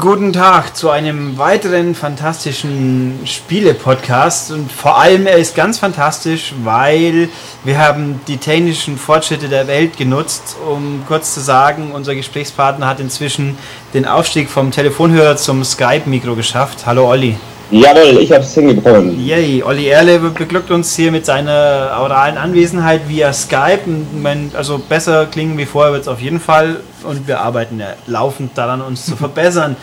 Guten Tag zu einem weiteren fantastischen Spiele-Podcast und vor allem er ist ganz fantastisch, weil wir haben die technischen Fortschritte der Welt genutzt, um kurz zu sagen, unser Gesprächspartner hat inzwischen den Aufstieg vom Telefonhörer zum Skype-Mikro geschafft. Hallo Olli. Jawohl, ich habe es hingekommen. Yay, Olli Erle beglückt uns hier mit seiner oralen Anwesenheit via Skype. Also besser klingen wie vorher wird es auf jeden Fall und wir arbeiten ja laufend daran, uns zu verbessern.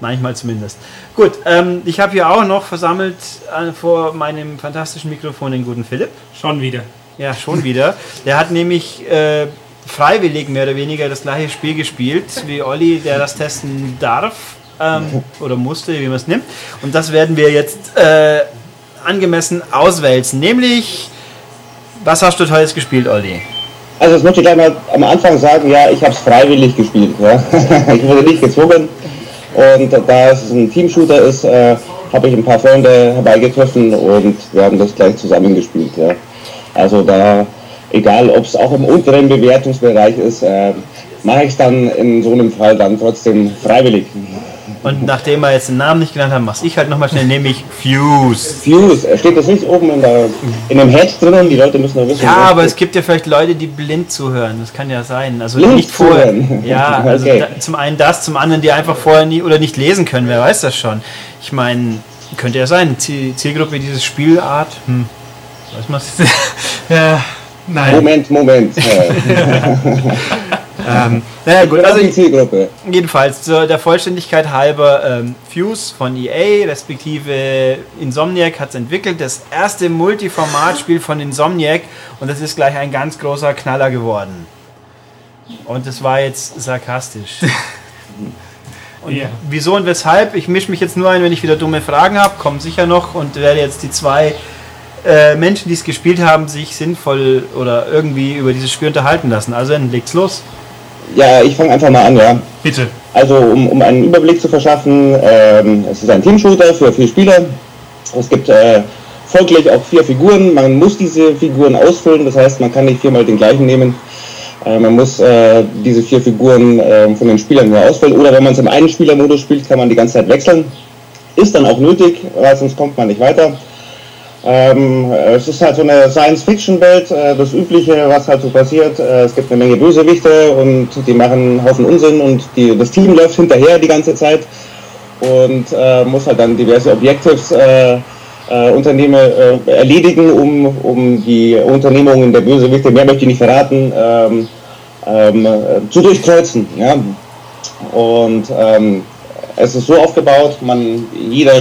Manchmal zumindest. Gut, ähm, ich habe hier auch noch versammelt äh, vor meinem fantastischen Mikrofon den guten Philipp. Schon wieder. Ja, schon wieder. Der hat nämlich äh, freiwillig mehr oder weniger das gleiche Spiel gespielt wie Olli, der das testen darf ähm, oder musste, wie man es nimmt. Und das werden wir jetzt äh, angemessen auswälzen. Nämlich, was hast du heute gespielt, Olli? Also das möchte ich gleich mal am Anfang sagen, ja, ich habe es freiwillig gespielt. Ja. ich wurde nicht gezwungen. Und da es ein Teamshooter ist, äh, habe ich ein paar Freunde herbeigetroffen und wir haben das gleich zusammengespielt. Ja. Also da, egal ob es auch im unteren Bewertungsbereich ist, äh, mache ich es dann in so einem Fall dann trotzdem freiwillig. Und nachdem wir jetzt den Namen nicht genannt haben, mach's ich halt nochmal schnell, nämlich Fuse. Fuse, steht das nicht oben in, der, in dem Head drin? Die Leute müssen noch wissen. Ja, aber es gibt ja vielleicht Leute, die blind zuhören. Das kann ja sein. Also blind nicht vorher. Ja, also okay. da, zum einen das, zum anderen die einfach vorher nie oder nicht lesen können. Wer weiß das schon? Ich meine, könnte ja sein. Zielgruppe dieses Spielart. Hm. Weiß man ja, nein. Moment, Moment. ähm, naja, gut, also die Zielgruppe. Jedenfalls, zur der Vollständigkeit halber, ähm, Fuse von EA, respektive Insomniac hat es entwickelt. Das erste Multiformatspiel von Insomniac und das ist gleich ein ganz großer Knaller geworden. Und das war jetzt sarkastisch. Und yeah. wieso und weshalb? Ich mische mich jetzt nur ein, wenn ich wieder dumme Fragen habe, kommen sicher noch und werde jetzt die zwei äh, Menschen, die es gespielt haben, sich sinnvoll oder irgendwie über dieses Spiel unterhalten lassen. Also dann legt's los. Ja, ich fange einfach mal an, ja. Bitte. Also, um, um einen Überblick zu verschaffen, ähm, es ist ein Teamshooter für vier Spieler. Es gibt äh, folglich auch vier Figuren. Man muss diese Figuren ausfüllen, das heißt, man kann nicht viermal den gleichen nehmen. Äh, man muss äh, diese vier Figuren äh, von den Spielern nur ausfüllen. Oder wenn man es im einen Spielermodus spielt, kann man die ganze Zeit wechseln. Ist dann auch nötig, weil sonst kommt man nicht weiter. Ähm, es ist halt so eine Science-Fiction-Welt, äh, das Übliche, was halt so passiert. Äh, es gibt eine Menge Bösewichte und die machen einen Haufen Unsinn und die, das Team läuft hinterher die ganze Zeit und äh, muss halt dann diverse Objectives äh, äh, Unternehmen äh, erledigen, um, um die Unternehmungen der Bösewichte, mehr möchte ich nicht verraten, ähm, ähm, zu durchkreuzen. Ja? Und ähm, es ist so aufgebaut, man jeder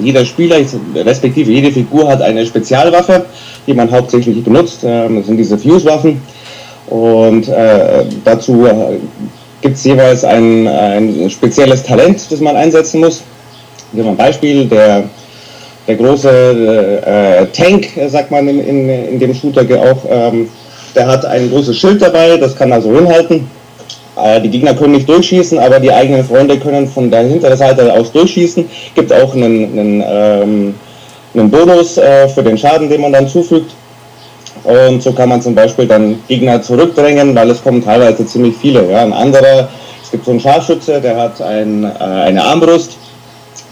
jeder Spieler, respektive jede Figur hat eine Spezialwaffe, die man hauptsächlich benutzt. Ähm, das sind diese Fuse-Waffen. Und äh, dazu äh, gibt es jeweils ein, ein spezielles Talent, das man einsetzen muss. Hier mal ein Beispiel, der, der große äh, Tank, sagt man in, in, in dem Shooter auch, ähm, der hat ein großes Schild dabei, das kann also hinhalten. Äh, die Gegner können nicht durchschießen, aber die eigenen Freunde können von der hinteren Seite aus durchschießen. Gibt auch einen, einen, ähm, einen Bonus äh, für den Schaden, den man dann zufügt. Und so kann man zum Beispiel dann Gegner zurückdrängen, weil es kommen teilweise ziemlich viele. Ja. Ein anderer, es gibt so einen Scharfschütze, der hat ein, äh, eine Armbrust,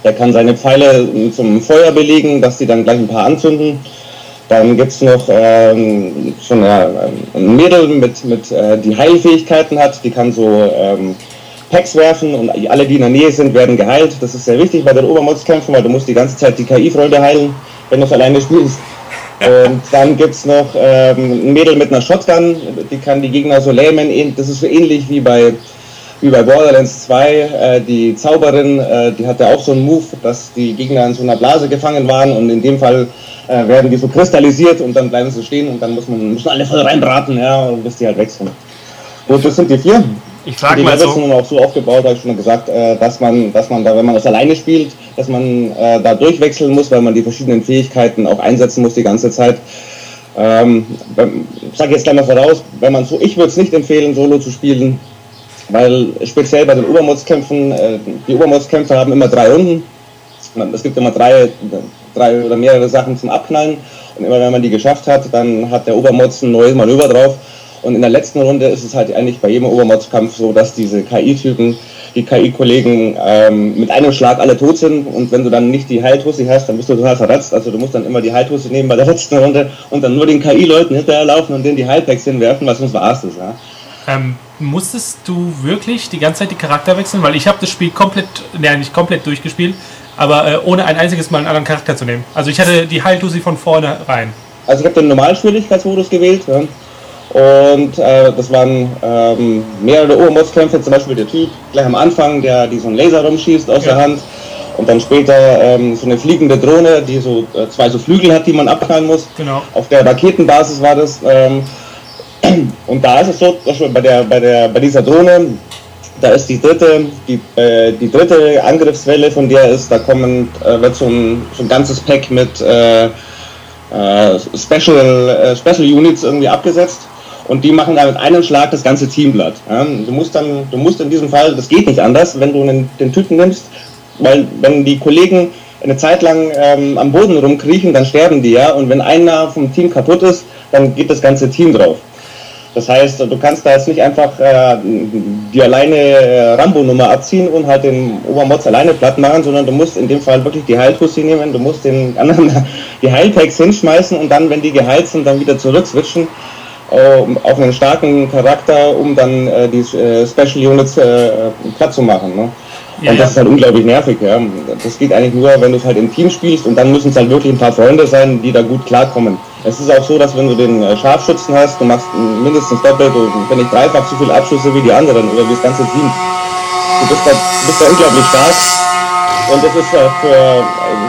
der kann seine Pfeile zum Feuer belegen, dass sie dann gleich ein paar anzünden. Dann gibt es noch ähm, so eine, ein Mädel, mit, mit, äh, die Heilfähigkeiten hat, die kann so ähm, Packs werfen und alle, die in der Nähe sind, werden geheilt. Das ist sehr wichtig bei den Obermodskämpfen, weil du musst die ganze Zeit die KI-Freunde heilen, wenn du es alleine spielst. Und dann gibt es noch ähm, ein Mädel mit einer Shotgun, die kann die Gegner so lähmen. Das ist so ähnlich wie bei, wie bei Borderlands 2. Äh, die Zauberin, äh, die hatte auch so einen Move, dass die Gegner in so einer Blase gefangen waren und in dem Fall äh, werden die so kristallisiert und dann bleiben sie stehen und dann muss man, müssen alle voll reinbraten, ja, bis die halt wechseln. Gut, das sind die vier. Ich frage mal so. sind auch so aufgebaut, habe ich schon gesagt, äh, dass man, dass man da, wenn man das alleine spielt, dass man äh, da durchwechseln muss, weil man die verschiedenen Fähigkeiten auch einsetzen muss die ganze Zeit. Ähm, ich sage jetzt gleich mal voraus, wenn man so, ich würde es nicht empfehlen, Solo zu spielen, weil speziell bei den Obermodskämpfen, äh, die Obermodskämpfe haben immer drei Runden. Es gibt immer drei, drei oder mehrere Sachen zum Abknallen. Und immer wenn man die geschafft hat, dann hat der Obermods ein neues Manöver drauf. Und in der letzten Runde ist es halt eigentlich bei jedem Obermods-Kampf so, dass diese KI-Typen die KI-Kollegen ähm, mit einem Schlag alle tot sind und wenn du dann nicht die Heiltussi hast, dann bist du total verratzt. Also du musst dann immer die Heiltussi nehmen bei der letzten Runde und dann nur den KI-Leuten hinterherlaufen und denen die Heilpacks hinwerfen, was uns war's ist. Ja. Ähm, musstest du wirklich die ganze Zeit die Charakter wechseln? Weil ich habe das Spiel komplett, ja nicht komplett durchgespielt, aber äh, ohne ein einziges Mal einen anderen Charakter zu nehmen. Also ich hatte die Heiltussi von vorne rein. Also ich habe den Normalschwierigkeitsmodus gewählt. Ja. Und äh, das waren ähm, mehrere Obermods-Kämpfe, zum Beispiel der Typ gleich am Anfang, der diesen Laser rumschießt aus ja. der Hand. Und dann später ähm, so eine fliegende Drohne, die so äh, zwei so Flügel hat, die man abknallen muss. Genau. Auf der Raketenbasis war das. Ähm, und da ist es so, bei, der, bei, der, bei dieser Drohne, da ist die dritte, die, äh, die dritte Angriffswelle, von der ist, da kommen, äh, wird so ein, so ein ganzes Pack mit äh, äh Special, äh, Special Units irgendwie abgesetzt und die machen da mit einem Schlag das ganze Team platt. Ja? Du musst dann, du musst in diesem Fall, das geht nicht anders, wenn du einen, den Typen nimmst, weil wenn die Kollegen eine Zeit lang ähm, am Boden rumkriechen, dann sterben die ja und wenn einer vom Team kaputt ist, dann geht das ganze Team drauf. Das heißt, du kannst da jetzt nicht einfach äh, die alleine äh, Rambo-Nummer abziehen und halt den Obermotz alleine platt machen, sondern du musst in dem Fall wirklich die Heiltussi nehmen, du musst den anderen die Heilpacks hinschmeißen und dann, wenn die geheilt sind, dann wieder zurück switchen äh, auf einen starken Charakter, um dann äh, die äh, Special Units äh, platt zu machen. Ne? Ja, und das ja. ist halt unglaublich nervig. Ja. Das geht eigentlich nur, wenn du es halt im Team spielst und dann müssen es halt wirklich ein paar Freunde sein, die da gut klarkommen. Es ist auch so, dass wenn du den äh, Scharfschützen hast, du machst mindestens doppelt, wenn nicht dreifach so viele Abschüsse wie die anderen oder wie das ganze Team. Du bist da, bist da unglaublich stark. Und das ist für,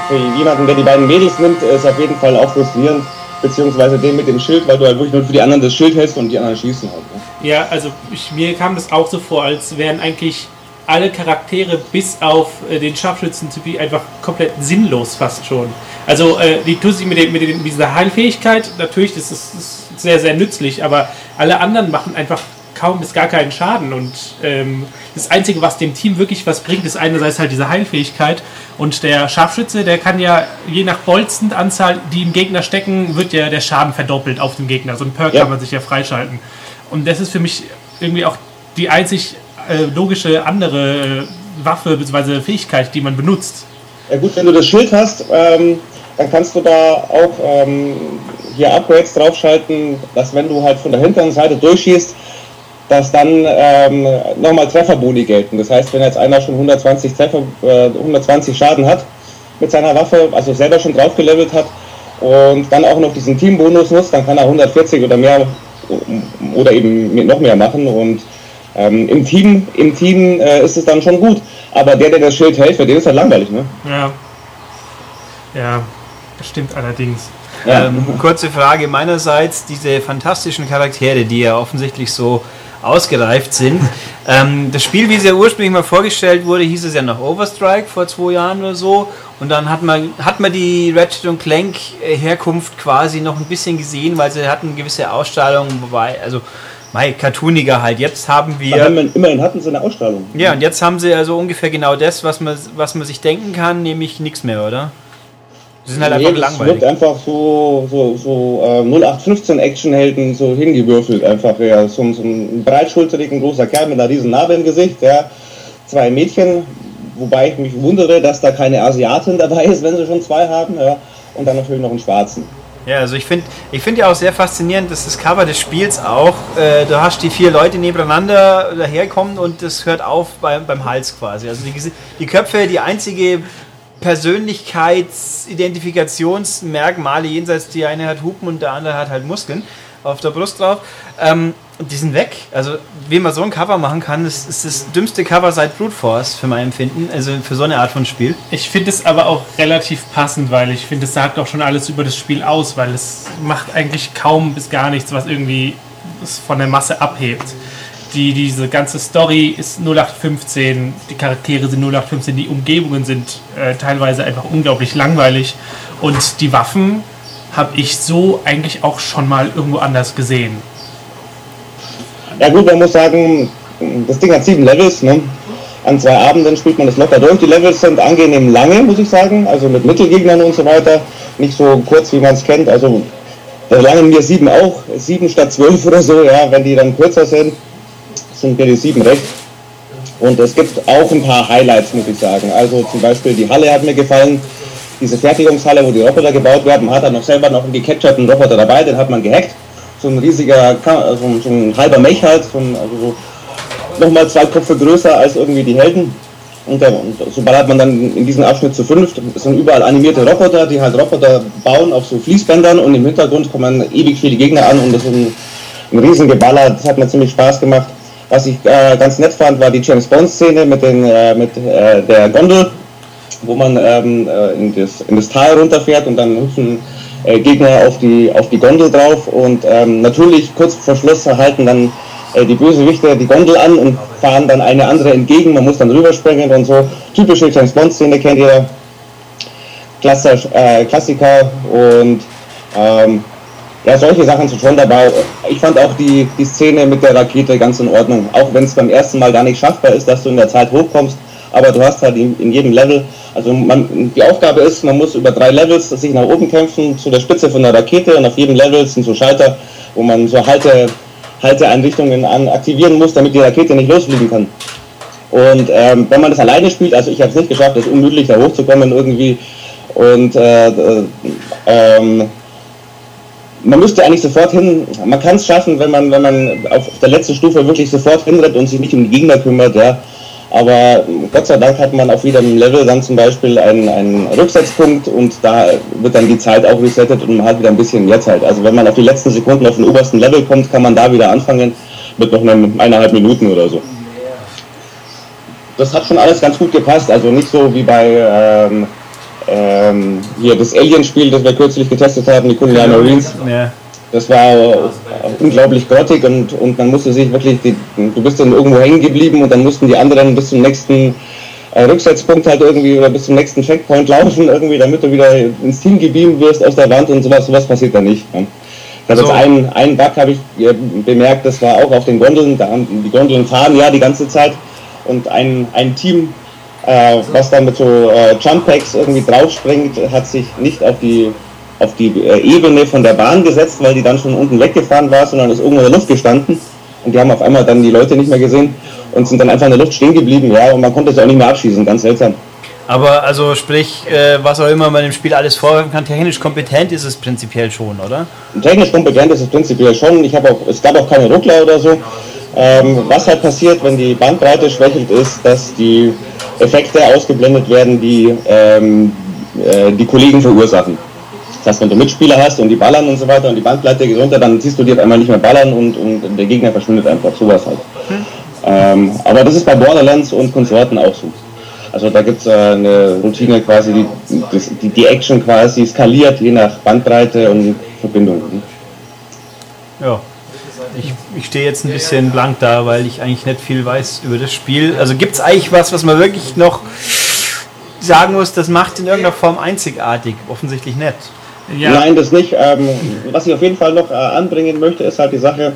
für jemanden, der die beiden Mädels nimmt, ist auf jeden Fall auch frustrierend beziehungsweise den mit dem Schild, weil du halt wirklich nur für die anderen das Schild hältst und die anderen schießen halt. Ne? Ja, also ich, mir kam das auch so vor, als wären eigentlich alle Charaktere bis auf äh, den Scharfschützen-Typi einfach komplett sinnlos fast schon. Also äh, die Tussi mit, mit, mit, dieser Heilfähigkeit, natürlich, das ist, ist sehr, sehr nützlich, aber alle anderen machen einfach kaum bis gar keinen Schaden. Und ähm, das Einzige, was dem Team wirklich was bringt, ist einerseits halt diese Heilfähigkeit. Und der Scharfschütze, der kann ja je nach Bolzenanzahl, die im Gegner stecken, wird ja der Schaden verdoppelt auf den Gegner. So ein Perk ja. kann man sich ja freischalten. Und das ist für mich irgendwie auch die einzig äh, logische andere Waffe bzw. Fähigkeit, die man benutzt. Ja gut, wenn du das Schild hast, ähm, dann kannst du da auch ähm, hier Upgrades draufschalten, dass wenn du halt von der hinteren Seite durchschießt, dass dann ähm, nochmal Trefferboni gelten. Das heißt, wenn jetzt einer schon 120, Treffer, äh, 120 Schaden hat mit seiner Waffe, also selber schon draufgelevelt hat und dann auch noch diesen Teambonus nutzt, dann kann er 140 oder mehr oder eben noch mehr machen und ähm, im Team, im Team äh, ist es dann schon gut. Aber der, der das Schild hält, für den ist halt langweilig, ne? Ja. Ja, das stimmt allerdings. Ja. Ähm, kurze Frage meinerseits: Diese fantastischen Charaktere, die ja offensichtlich so ausgereift sind. ähm, das Spiel, wie es ja ursprünglich mal vorgestellt wurde, hieß es ja noch Overstrike vor zwei Jahren oder so. Und dann hat man, hat man die Ratchet und Clank äh, Herkunft quasi noch ein bisschen gesehen, weil sie hatten gewisse Ausstrahlungen, wobei, also Mai, cartooniger halt. Jetzt haben wir. Haben immerhin hatten sie eine Ausstrahlung. Ja, und jetzt haben sie also ungefähr genau das, was man, was man sich denken kann, nämlich nichts mehr, oder? Sie sind halt nee, einfach langweilig. Es wird einfach so, so, so äh, 0815 Actionhelden so hingewürfelt einfach. Ja. So, so ein breitschulteriger großer Kerl mit einer riesen Narbe im Gesicht, ja. Zwei Mädchen, wobei ich mich wundere, dass da keine Asiatin dabei ist, wenn sie schon zwei haben, ja. Und dann natürlich noch einen schwarzen. Ja, also ich finde ich find ja auch sehr faszinierend, dass das Cover des Spiels auch, äh, du hast die vier Leute nebeneinander daherkommen und das hört auf beim, beim Hals quasi. Also die, die Köpfe, die einzige Persönlichkeitsidentifikationsmerkmale jenseits, die eine hat Hupen und der andere hat halt Muskeln auf der Brust drauf. Ähm, die sind weg. Also, wie man so ein Cover machen kann, das ist das dümmste Cover seit Brute Force für mein Empfinden. Also für so eine Art von Spiel. Ich finde es aber auch relativ passend, weil ich finde, es sagt auch schon alles über das Spiel aus, weil es macht eigentlich kaum bis gar nichts, was irgendwie es von der Masse abhebt die, diese ganze Story ist 0815, die Charaktere sind 0815, die Umgebungen sind äh, teilweise einfach unglaublich langweilig und die Waffen habe ich so eigentlich auch schon mal irgendwo anders gesehen. Ja gut, man muss sagen, das Ding hat sieben Levels, ne? An zwei Abenden spielt man das locker durch. Die Levels sind angenehm lange, muss ich sagen, also mit Mittelgegnern und so weiter. Nicht so kurz, wie man es kennt. Also da langen mir sieben auch, sieben statt zwölf oder so, ja, wenn die dann kürzer sind die sieben recht. Und es gibt auch ein paar Highlights, muss ich sagen. Also zum Beispiel die Halle hat mir gefallen, diese Fertigungshalle, wo die Roboter gebaut werden. Hat dann noch selber noch einen gecapturten Roboter dabei, den hat man gehackt. So ein riesiger, so ein, so ein halber Mech halt, so ein, also so nochmal zwei Köpfe größer als irgendwie die Helden. Und, der, und so ballert man dann in diesem Abschnitt zu fünft. Es sind überall animierte Roboter, die halt Roboter bauen auf so Fließbändern und im Hintergrund kommen ewig viele Gegner an und das ist ein, ein Riesengeballer. Das hat mir ziemlich Spaß gemacht. Was ich äh, ganz nett fand, war die James Bond-Szene mit, den, äh, mit äh, der Gondel, wo man ähm, äh, in, das, in das Tal runterfährt und dann hüpfen äh, Gegner auf die, auf die Gondel drauf. Und ähm, natürlich kurz vor Schluss halten dann äh, die Bösewichte die Gondel an und fahren dann eine andere entgegen. Man muss dann rüberspringen und so. Typische James Bond-Szene kennt ihr. Klassiker und ähm, ja, solche Sachen sind schon dabei. Ich fand auch die, die Szene mit der Rakete ganz in Ordnung. Auch wenn es beim ersten Mal gar nicht schaffbar ist, dass du in der Zeit hochkommst. Aber du hast halt in, in jedem Level, also man, die Aufgabe ist, man muss über drei Levels sich nach oben kämpfen, zu der Spitze von der Rakete. Und auf jedem Level sind so Schalter, wo man so Halte, Halteeinrichtungen an, aktivieren muss, damit die Rakete nicht losfliegen kann. Und ähm, wenn man das alleine spielt, also ich habe es nicht geschafft, es unmöglich da hochzukommen irgendwie. Und äh, äh, ähm, man müsste eigentlich sofort hin, man kann es schaffen, wenn man, wenn man auf der letzten Stufe wirklich sofort hinrennt und sich nicht um die Gegner kümmert, ja. Aber Gott sei Dank hat man auf jedem Level dann zum Beispiel einen, einen Rücksetzpunkt und da wird dann die Zeit auch resettet und man hat wieder ein bisschen mehr Zeit. Also wenn man auf die letzten Sekunden auf den obersten Level kommt, kann man da wieder anfangen mit noch einem, eineinhalb Minuten oder so. Das hat schon alles ganz gut gepasst, also nicht so wie bei ähm, ähm, hier das Alien-Spiel, das wir kürzlich getestet haben, die Kulian Marines. Ja. Das war unglaublich grottig und, und man musste sich wirklich, die, du bist dann irgendwo hängen geblieben und dann mussten die anderen bis zum nächsten äh, Rücksetzpunkt halt irgendwie oder bis zum nächsten Checkpoint laufen, irgendwie, damit du wieder ins Team gebeamt wirst aus der Wand und sowas, sowas passiert da nicht. Ja. Also ein, ein Bug habe ich äh, bemerkt, das war auch auf den Gondeln, da haben die Gondeln fahren ja die ganze Zeit und ein, ein Team äh, was dann mit so äh, Jump Packs irgendwie draufspringt, hat sich nicht auf die auf die äh, Ebene von der Bahn gesetzt, weil die dann schon unten weggefahren war, sondern ist irgendwo in der Luft gestanden. Und die haben auf einmal dann die Leute nicht mehr gesehen und sind dann einfach in der Luft stehen geblieben, ja, und man konnte es auch nicht mehr abschießen, ganz seltsam. Aber also sprich, äh, was auch immer man im Spiel alles vorwerfen kann, technisch kompetent ist es prinzipiell schon, oder? Technisch kompetent ist es prinzipiell schon. Ich habe auch, es gab auch keine Ruckler oder so. Ähm, was halt passiert, wenn die Bandbreite schwächelt ist, dass die Effekte ausgeblendet werden, die ähm, äh, die Kollegen verursachen. Das heißt, wenn du Mitspieler hast und die ballern und so weiter und die Bandbreite geht runter, dann siehst du auf einmal nicht mehr ballern und, und der Gegner verschwindet einfach. Sowas halt. Hm. Ähm, aber das ist bei Borderlands und Konsorten auch so. Also da gibt es äh, eine Routine quasi, die, die, die Action quasi skaliert je nach Bandbreite und Verbindung. Ja, ich, ich stehe jetzt ein bisschen blank da, weil ich eigentlich nicht viel weiß über das Spiel. Also gibt es eigentlich was, was man wirklich noch sagen muss, das macht in irgendeiner Form einzigartig? Offensichtlich nicht. Ja. Nein, das nicht. Ähm, was ich auf jeden Fall noch äh, anbringen möchte, ist halt die Sache,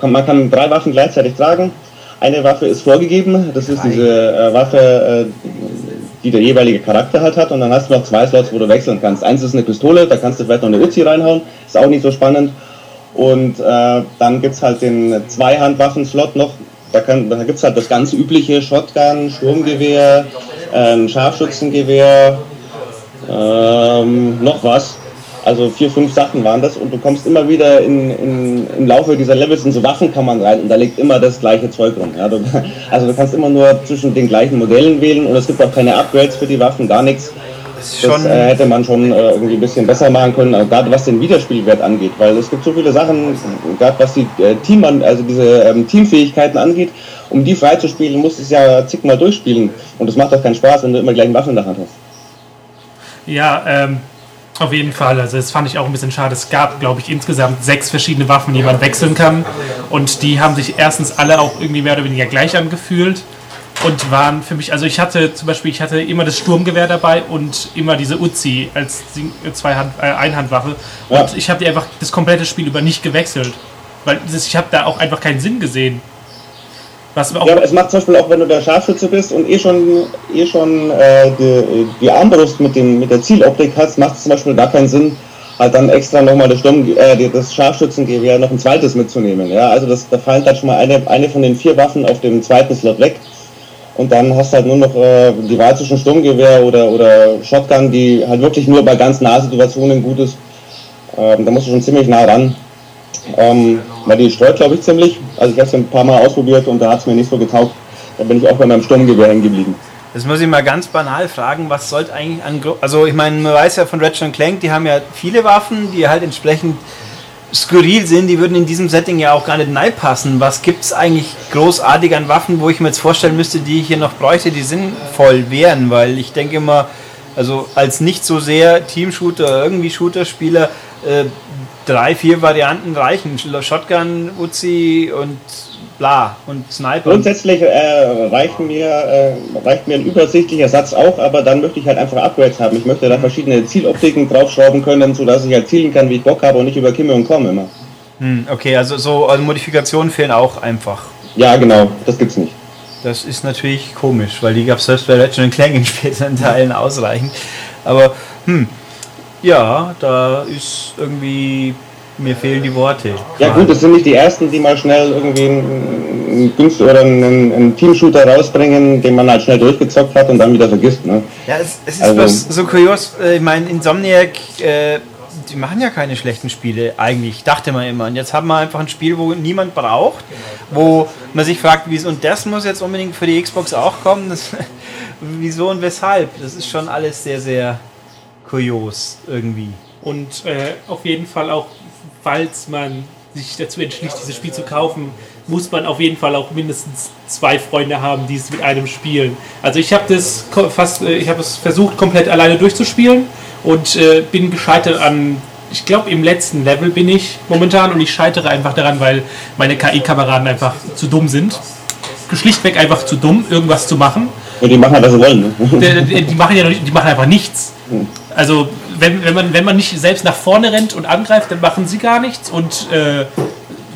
kann, man kann drei Waffen gleichzeitig tragen. Eine Waffe ist vorgegeben, das ist diese äh, Waffe, äh, die der jeweilige Charakter halt hat. Und dann hast du noch zwei Slots, wo du wechseln kannst. Eins ist eine Pistole, da kannst du vielleicht noch eine Uzi reinhauen, ist auch nicht so spannend. Und äh, dann gibt es halt den Zweihandwaffen-Slot noch. Da, da gibt es halt das ganz übliche Shotgun, Sturmgewehr, äh, Scharfschützengewehr, ähm, noch was. Also vier, fünf Sachen waren das und du kommst immer wieder in, in, im Laufe dieser Levels in so Waffenkammern rein und da liegt immer das gleiche Zeug rum. Ja, du, also du kannst immer nur zwischen den gleichen Modellen wählen und es gibt auch keine Upgrades für die Waffen, gar nichts das äh, hätte man schon äh, irgendwie ein bisschen besser machen können, also gerade was den Wiederspielwert angeht, weil es gibt so viele Sachen, gerade was die äh, Team, also diese ähm, Teamfähigkeiten angeht, um die freizuspielen, musst du es ja zigmal durchspielen und das macht doch keinen Spaß, wenn du immer gleich Waffen in der Hand hast. Ja, ähm, auf jeden Fall. Also das fand ich auch ein bisschen schade. Es gab, glaube ich, insgesamt sechs verschiedene Waffen, die man wechseln kann. Und die haben sich erstens alle auch irgendwie mehr oder weniger gleich angefühlt und waren für mich, also ich hatte zum Beispiel, ich hatte immer das Sturmgewehr dabei und immer diese Uzi als Zweihand, äh, Einhandwaffe ja. und ich habe die einfach das komplette Spiel über nicht gewechselt, weil das, ich habe da auch einfach keinen Sinn gesehen. Was ja, aber es macht zum Beispiel auch, wenn du der Scharfschütze bist und eh schon, eh schon äh, die, die, Armbrust mit, dem, mit der Zieloptik hast, macht es zum Beispiel gar keinen Sinn, halt dann extra nochmal das, Sturm, äh, das Scharfschützengewehr noch ein zweites mitzunehmen. Ja? Also das, da fallen dann schon mal eine, eine von den vier Waffen auf dem zweiten Slot weg. Und dann hast du halt nur noch äh, die Wahl zwischen Sturmgewehr oder, oder Shotgun, die halt wirklich nur bei ganz nahen Situationen gut ist. Ähm, da musst du schon ziemlich nah ran. Ähm, weil die streut, glaube ich, ziemlich. Also ich habe es ein paar Mal ausprobiert und da hat es mir nicht so getaugt. Da bin ich auch bei meinem Sturmgewehr hängen geblieben. Das muss ich mal ganz banal fragen, was sollte eigentlich an... Also ich meine, man weiß ja von Ratchet Clank, die haben ja viele Waffen, die halt entsprechend skurril sind, die würden in diesem Setting ja auch gar nicht passen. Was gibt es eigentlich großartig an Waffen, wo ich mir jetzt vorstellen müsste, die ich hier noch bräuchte, die sinnvoll wären? Weil ich denke immer, also als nicht so sehr Team-Shooter, irgendwie Shooter-Spieler, äh, drei, vier Varianten reichen. Shotgun, Uzi und bla und Sniper. Grundsätzlich äh, reicht, mir, äh, reicht mir ein übersichtlicher Satz auch, aber dann möchte ich halt einfach Upgrades haben. Ich möchte da verschiedene Zieloptiken draufschrauben können, sodass ich halt zielen kann, wie ich Bock habe und nicht über Kimme und Komm immer. Hm, okay, also so also Modifikationen fehlen auch einfach. Ja, genau, das gibt's nicht. Das ist natürlich komisch, weil die gab es selbst bei Legend Clank in späteren Teilen ausreichend. Aber, hm, ja, da ist irgendwie mir fehlen die Worte. Ja gut, das sind nicht die ersten, die mal schnell irgendwie einen, einen oder einen, einen Team-Shooter rausbringen, den man halt schnell durchgezockt hat und dann wieder vergisst. Ne? Ja, es, es ist also, was so kurios. Äh, ich meine, Insomniac, äh, die machen ja keine schlechten Spiele eigentlich, dachte man immer. Und jetzt haben wir einfach ein Spiel, wo niemand braucht, wo man sich fragt, wieso und das muss jetzt unbedingt für die Xbox auch kommen. Das, wieso und weshalb? Das ist schon alles sehr, sehr kurios irgendwie. Und äh, auf jeden Fall auch falls man sich dazu entschließt, dieses Spiel zu kaufen, muss man auf jeden Fall auch mindestens zwei Freunde haben, die es mit einem spielen. Also ich habe das fast, äh, ich habe es versucht komplett alleine durchzuspielen und äh, bin gescheitert an, ich glaube im letzten Level bin ich momentan und ich scheitere einfach daran, weil meine KI-Kameraden einfach zu dumm sind. Schlichtweg einfach zu dumm, irgendwas zu machen. Und die machen halt, was sie wollen. Ne? Die, die, machen ja, die machen einfach nichts. Hm. Also wenn, wenn, man, wenn man nicht selbst nach vorne rennt und angreift, dann machen sie gar nichts. Und äh,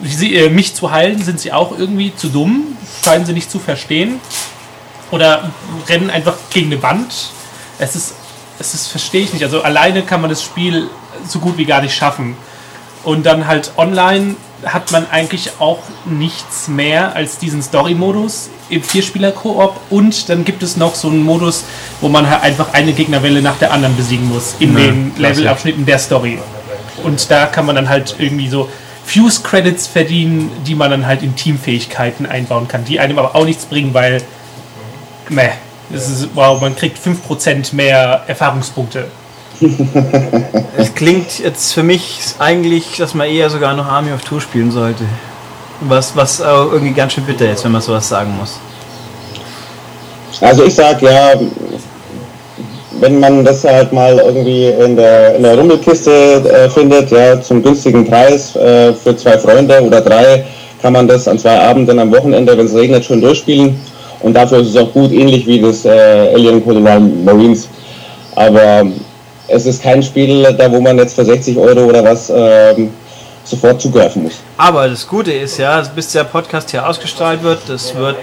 sie, äh, mich zu heilen, sind sie auch irgendwie zu dumm, scheinen sie nicht zu verstehen. Oder rennen einfach gegen eine Wand. Es ist, es ist, verstehe ich nicht. Also alleine kann man das Spiel so gut wie gar nicht schaffen. Und dann halt online hat man eigentlich auch nichts mehr als diesen Story-Modus im Vierspieler-Koop und dann gibt es noch so einen Modus, wo man halt einfach eine Gegnerwelle nach der anderen besiegen muss in ja, den Levelabschnitten der Story. Und da kann man dann halt irgendwie so Fuse-Credits verdienen, die man dann halt in Teamfähigkeiten einbauen kann, die einem aber auch nichts bringen, weil meh, das ist, wow, man kriegt 5% mehr Erfahrungspunkte. Es klingt jetzt für mich eigentlich, dass man eher sogar noch Army of Two spielen sollte. Was, was auch irgendwie ganz schön bitter ist, wenn man sowas sagen muss. Also ich sag ja, wenn man das halt mal irgendwie in der, in der Rummelkiste äh, findet, ja, zum günstigen Preis äh, für zwei Freunde oder drei, kann man das an zwei Abenden am Wochenende, wenn es regnet, schon durchspielen. Und dafür ist es auch gut, ähnlich wie das äh, Alien Colonial Marines. Aber es ist kein Spiel, da wo man jetzt für 60 Euro oder was ähm, sofort zugreifen muss. Aber das Gute ist ja, bis der Podcast hier ausgestrahlt wird, das wird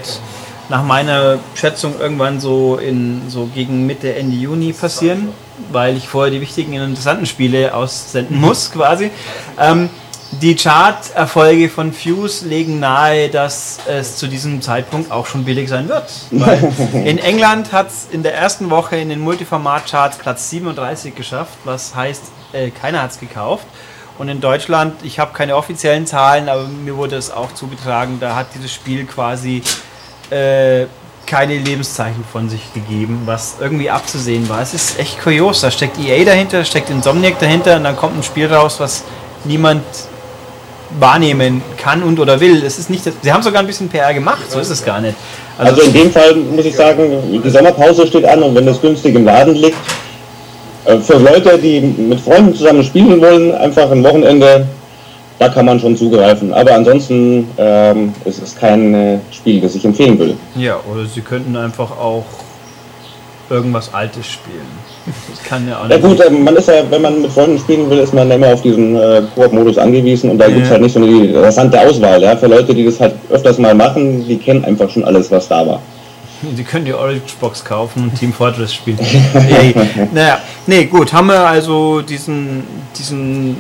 nach meiner Schätzung irgendwann so in so gegen Mitte Ende Juni passieren, weil ich vorher die wichtigen interessanten Spiele aussenden muss quasi. Ähm, die Chart-Erfolge von Fuse legen nahe, dass es zu diesem Zeitpunkt auch schon billig sein wird. Weil in England hat es in der ersten Woche in den Multiformat-Charts Platz 37 geschafft, was heißt, äh, keiner hat es gekauft. Und in Deutschland, ich habe keine offiziellen Zahlen, aber mir wurde es auch zugetragen, da hat dieses Spiel quasi äh, keine Lebenszeichen von sich gegeben, was irgendwie abzusehen war. Es ist echt kurios. Da steckt EA dahinter, da steckt Insomniac dahinter und dann kommt ein Spiel raus, was niemand wahrnehmen kann und oder will. Es ist nicht, sie haben sogar ein bisschen PR gemacht, so ist es gar nicht. Also, also in dem Fall muss ich sagen, die Sommerpause steht an und wenn das günstig im Laden liegt, äh, für Leute, die mit Freunden zusammen spielen wollen, einfach ein Wochenende, da kann man schon zugreifen. Aber ansonsten ähm, ist es kein äh, Spiel, das ich empfehlen würde. Ja, oder sie könnten einfach auch irgendwas Altes spielen. Das kann ja auch nicht. Ja gut, ähm, man ist ja, wenn man mit Freunden spielen will, ist man immer auf diesen äh, Koop-Modus angewiesen und da ja. gibt es halt nicht so eine rasante Auswahl. Ja? Für Leute, die das halt öfters mal machen, die kennen einfach schon alles, was da war. Sie können die Orange Box kaufen und Team Fortress spielen. hey. Naja, nee, gut, haben wir also diesen, diesen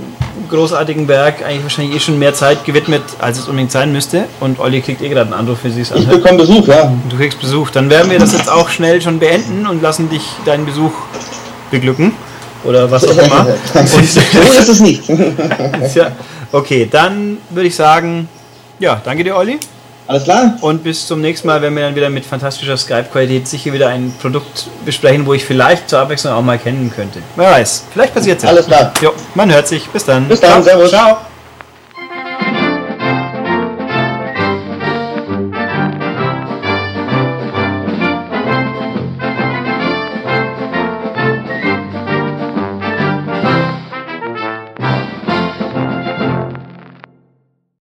großartigen Berg eigentlich wahrscheinlich eh schon mehr Zeit gewidmet, als es unbedingt sein müsste. Und Olli kriegt eh gerade einen Anruf, für sie es Ich bekomme Besuch, ja. Du kriegst Besuch. Dann werden wir das jetzt auch schnell schon beenden und lassen dich deinen Besuch beglücken. Oder was auch immer. So ist es nicht. ja, okay, dann würde ich sagen, ja, danke dir, Olli. Alles klar? Und bis zum nächsten Mal, wenn wir dann wieder mit fantastischer Skype-Qualität sicher wieder ein Produkt besprechen, wo ich vielleicht zur Abwechslung auch mal kennen könnte. Wer weiß, vielleicht passiert es. Alles klar. Jo, man hört sich. Bis dann. Bis dann, Ciao. servus. Ciao.